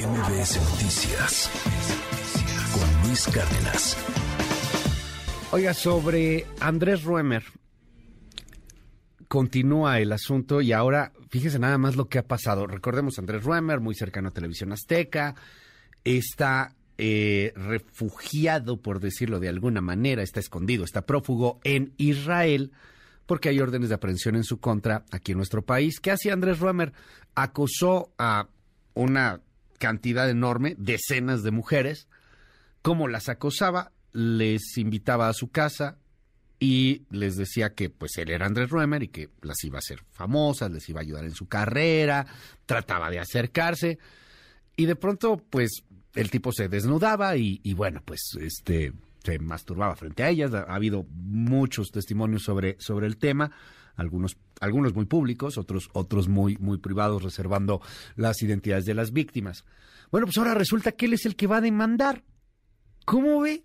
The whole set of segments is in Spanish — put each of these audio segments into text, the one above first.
MBS Noticias con Luis Cárdenas. Oiga, sobre Andrés Ruemer, continúa el asunto y ahora fíjese nada más lo que ha pasado. Recordemos Andrés Ruemer, muy cercano a Televisión Azteca, está eh, refugiado, por decirlo de alguna manera, está escondido, está prófugo en Israel porque hay órdenes de aprehensión en su contra aquí en nuestro país. ¿Qué hacía Andrés Ruemer? Acosó a una cantidad enorme, decenas de mujeres. ¿Cómo las acosaba? Les invitaba a su casa y les decía que pues él era Andrés Ruemer y que las iba a hacer famosas, les iba a ayudar en su carrera, trataba de acercarse y de pronto pues el tipo se desnudaba y, y bueno pues este se masturbaba frente a ellas. Ha habido muchos testimonios sobre, sobre el tema algunos, algunos muy públicos, otros, otros muy, muy privados, reservando las identidades de las víctimas. Bueno, pues ahora resulta que él es el que va a demandar. ¿Cómo ve?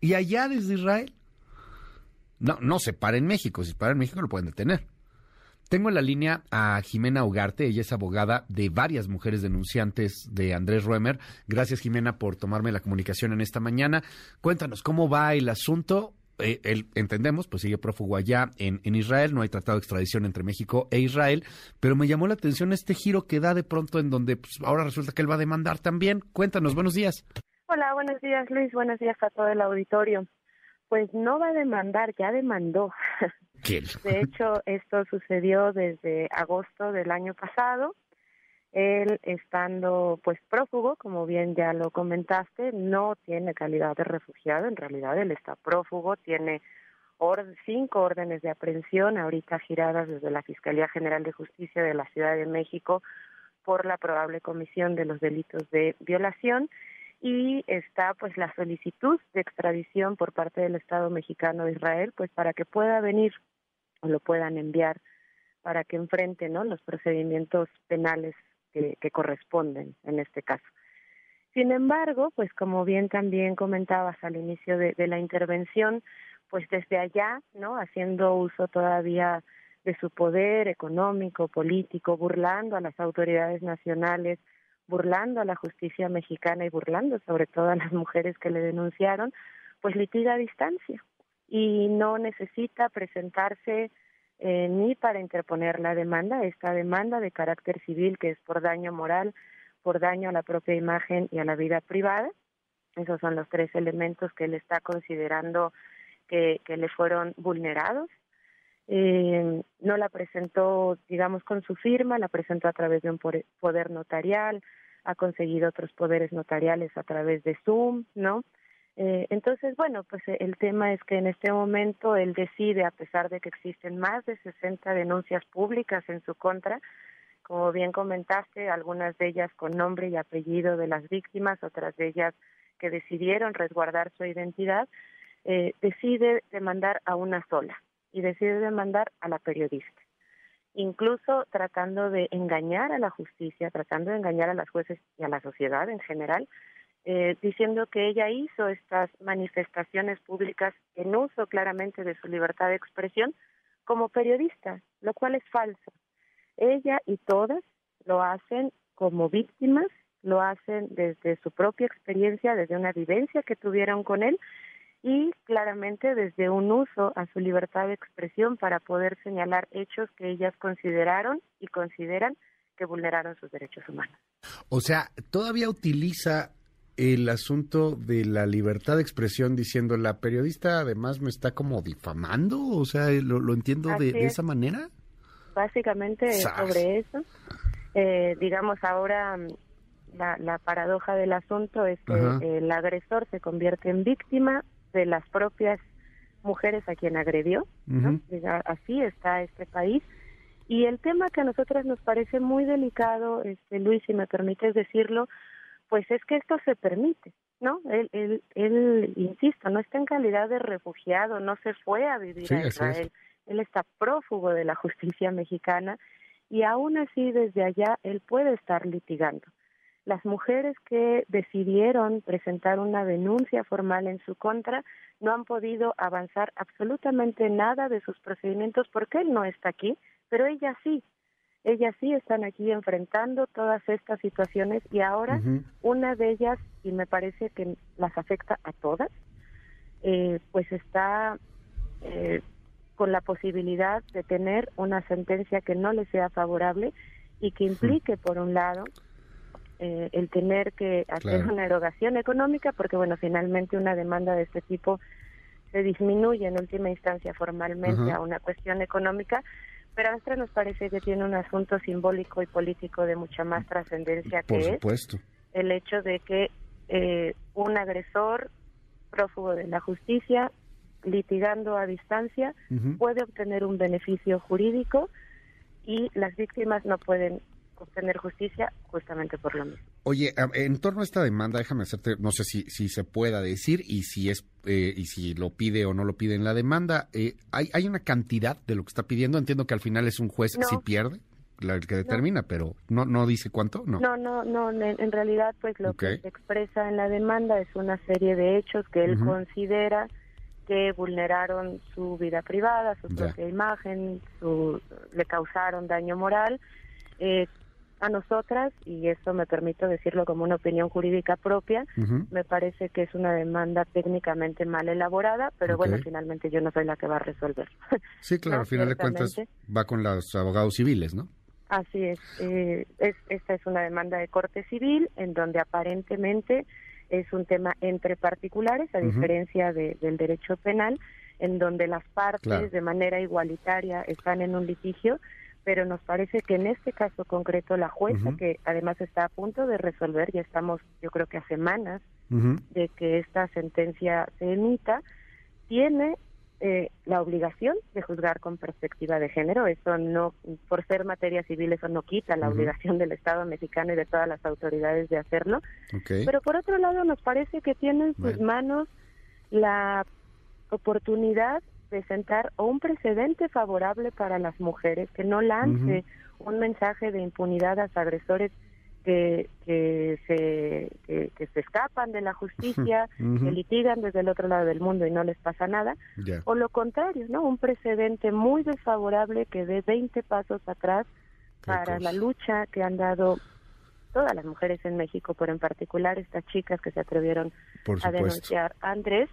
Y allá desde Israel. No, no se para en México. Si se para en México lo pueden detener. Tengo en la línea a Jimena Ugarte, ella es abogada de varias mujeres denunciantes de Andrés Ruemer. Gracias Jimena por tomarme la comunicación en esta mañana. Cuéntanos cómo va el asunto eh, entendemos, pues sigue prófugo allá en, en, Israel, no hay tratado de extradición entre México e Israel, pero me llamó la atención este giro que da de pronto en donde pues, ahora resulta que él va a demandar también. Cuéntanos, buenos días. Hola, buenos días Luis, buenos días a todo el auditorio. Pues no va a demandar, ya demandó. De hecho, esto sucedió desde agosto del año pasado él estando pues prófugo, como bien ya lo comentaste, no tiene calidad de refugiado, en realidad él está prófugo, tiene cinco órdenes de aprehensión ahorita giradas desde la Fiscalía General de Justicia de la Ciudad de México por la probable comisión de los delitos de violación y está pues la solicitud de extradición por parte del Estado mexicano de Israel pues para que pueda venir o lo puedan enviar para que enfrente ¿no? los procedimientos penales que, corresponden en este caso. Sin embargo, pues como bien también comentabas al inicio de, la intervención, pues desde allá, ¿no? Haciendo uso todavía de su poder económico, político, burlando a las autoridades nacionales, burlando a la justicia mexicana y burlando sobre todo a las mujeres que le denunciaron, pues litiga a distancia y no necesita presentarse eh, ni para interponer la demanda, esta demanda de carácter civil que es por daño moral, por daño a la propia imagen y a la vida privada. Esos son los tres elementos que él está considerando que, que le fueron vulnerados. Eh, no la presentó, digamos, con su firma, la presentó a través de un poder notarial, ha conseguido otros poderes notariales a través de Zoom, ¿no? Eh, entonces, bueno, pues eh, el tema es que en este momento él decide, a pesar de que existen más de 60 denuncias públicas en su contra, como bien comentaste, algunas de ellas con nombre y apellido de las víctimas, otras de ellas que decidieron resguardar su identidad, eh, decide demandar a una sola y decide demandar a la periodista incluso tratando de engañar a la justicia, tratando de engañar a las jueces y a la sociedad en general, eh, diciendo que ella hizo estas manifestaciones públicas en uso claramente de su libertad de expresión como periodista, lo cual es falso. Ella y todas lo hacen como víctimas, lo hacen desde su propia experiencia, desde una vivencia que tuvieron con él y claramente desde un uso a su libertad de expresión para poder señalar hechos que ellas consideraron y consideran que vulneraron sus derechos humanos. O sea, todavía utiliza el asunto de la libertad de expresión diciendo la periodista además me está como difamando, o sea, lo, entiendo de, esa manera. Básicamente sobre eso. Eh, digamos ahora la, la, paradoja del asunto es que el agresor se convierte en víctima de las propias mujeres a quien agredió, así está este país. Y el tema que a nosotros nos parece muy delicado, este, Luis, si me permites decirlo, pues es que esto se permite, ¿no? Él, él, él, insisto, no está en calidad de refugiado, no se fue a vivir a Israel, él está prófugo de la justicia mexicana y aún así desde allá él puede estar litigando. Las mujeres que decidieron presentar una denuncia formal en su contra no han podido avanzar absolutamente nada de sus procedimientos porque él no está aquí, pero ella sí. Ellas sí están aquí enfrentando todas estas situaciones y ahora una de ellas, y me parece que las afecta a todas, eh, pues está eh, con la posibilidad de tener una sentencia que no le sea favorable y que implique, por un lado, eh, el tener que hacer una erogación económica, porque, bueno, finalmente una demanda de este tipo se disminuye en última instancia formalmente a una cuestión económica, pero a nosotros nos parece que tiene un asunto simbólico y político de mucha más trascendencia que es el hecho de que eh, un agresor prófugo de la justicia litigando a distancia puede obtener un beneficio jurídico y las víctimas no pueden obtener justicia justamente por lo mismo. Oye, en torno a esta demanda, déjame hacerte, no sé si, si se pueda decir y si es eh, y si lo pide o no lo pide en la demanda, eh, ¿hay, ¿hay una cantidad de lo que está pidiendo? Entiendo que al final es un juez si pierde el que determina, pero no no dice cuánto, no. No, no, no, en, realidad pues lo que se expresa en la demanda es una serie de hechos que él considera que vulneraron su vida privada, su propia imagen, su, le causaron daño moral. Eh, a nosotras, y eso me permito decirlo como una opinión jurídica propia, me parece que es una demanda técnicamente mal elaborada, pero bueno, finalmente yo no soy la que va a resolver. Sí, claro, al final de cuentas va con los abogados civiles, ¿no? Así es. Eh, es. Esta es una demanda de corte civil en donde aparentemente es un tema entre particulares, a diferencia del derecho penal, en donde las partes de manera igualitaria están en un litigio pero nos parece que en este caso concreto la jueza, que además está a punto de resolver, ya estamos yo creo que a semanas de que esta sentencia se emita, tiene eh, la obligación de juzgar con perspectiva de género. Eso no, por ser materia civil, eso no quita la obligación del Estado mexicano y de todas las autoridades de hacerlo. Pero por otro lado, nos parece que tiene en sus manos la oportunidad de sentar un precedente favorable para las mujeres, que no lance un mensaje de impunidad a los agresores que, que, se, que, se escapan de la justicia, que litigan desde el otro lado del mundo y no les pasa nada, o lo contrario, ¿no? Un precedente muy desfavorable que dé 20 pasos atrás para la lucha que han dado todas las mujeres en México, pero en particular estas chicas que se atrevieron a denunciar a Andrés,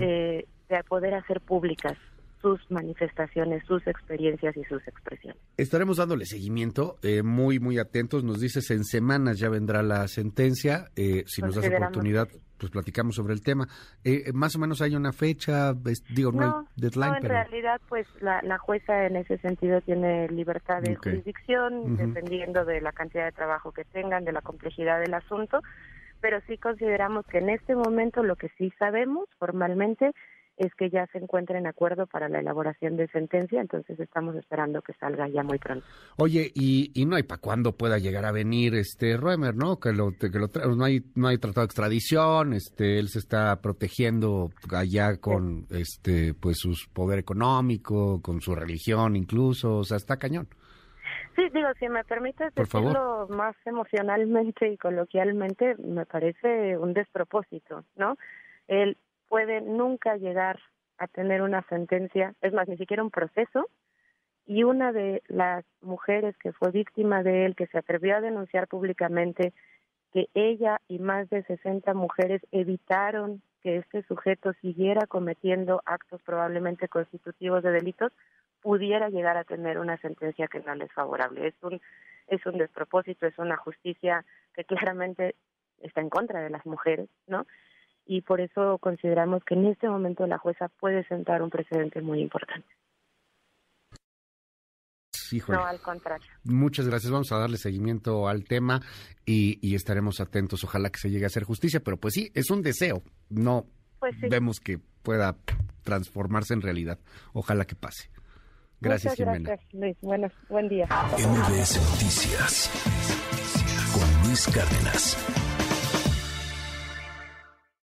eh, de poder hacer públicas sus manifestaciones, sus experiencias y sus expresiones. Estaremos dándole seguimiento, eh, muy, muy atentos. Nos dices, en semanas ya vendrá la sentencia. Eh, si nos das oportunidad, pues platicamos sobre el tema. Eh, más o menos hay una fecha, digo, no, hay deadline. No, en realidad, pues la, jueza en ese sentido tiene libertad de jurisdicción, dependiendo de la cantidad de trabajo que tengan, de la complejidad del asunto. Pero sí consideramos que en este momento lo que sí sabemos formalmente es que ya se encuentre en acuerdo para la elaboración de sentencia, entonces estamos esperando que salga ya muy pronto. Oye, y, y no hay para cuándo pueda llegar a venir este Roemer, ¿no? Que lo, que lo no hay no hay tratado de extradición, este él se está protegiendo allá con este pues su poder económico, con su religión incluso, o sea, está cañón. Sí, digo, si me permites decirlo más emocionalmente y coloquialmente, me parece un despropósito, ¿no? El puede nunca llegar a tener una sentencia, es más, ni siquiera un proceso, y una de las mujeres que fue víctima de él, que se atrevió a denunciar públicamente que ella y más de 60 mujeres evitaron que este sujeto siguiera cometiendo actos probablemente constitutivos de delitos, pudiera llegar a tener una sentencia que no le es favorable. Es un, es un despropósito, es una justicia que claramente está en contra de las mujeres, ¿no? Y por eso consideramos que en este momento la jueza puede sentar un precedente muy importante. No, al contrario. Muchas gracias. Vamos a darle seguimiento al tema y, estaremos atentos. Ojalá que se llegue a hacer justicia, pero pues sí, es un deseo. No pues vemos que pueda transformarse en realidad. Ojalá que pase. Gracias, Muchas Gracias, Luis. buen día. MBS Noticias con Luis Cárdenas.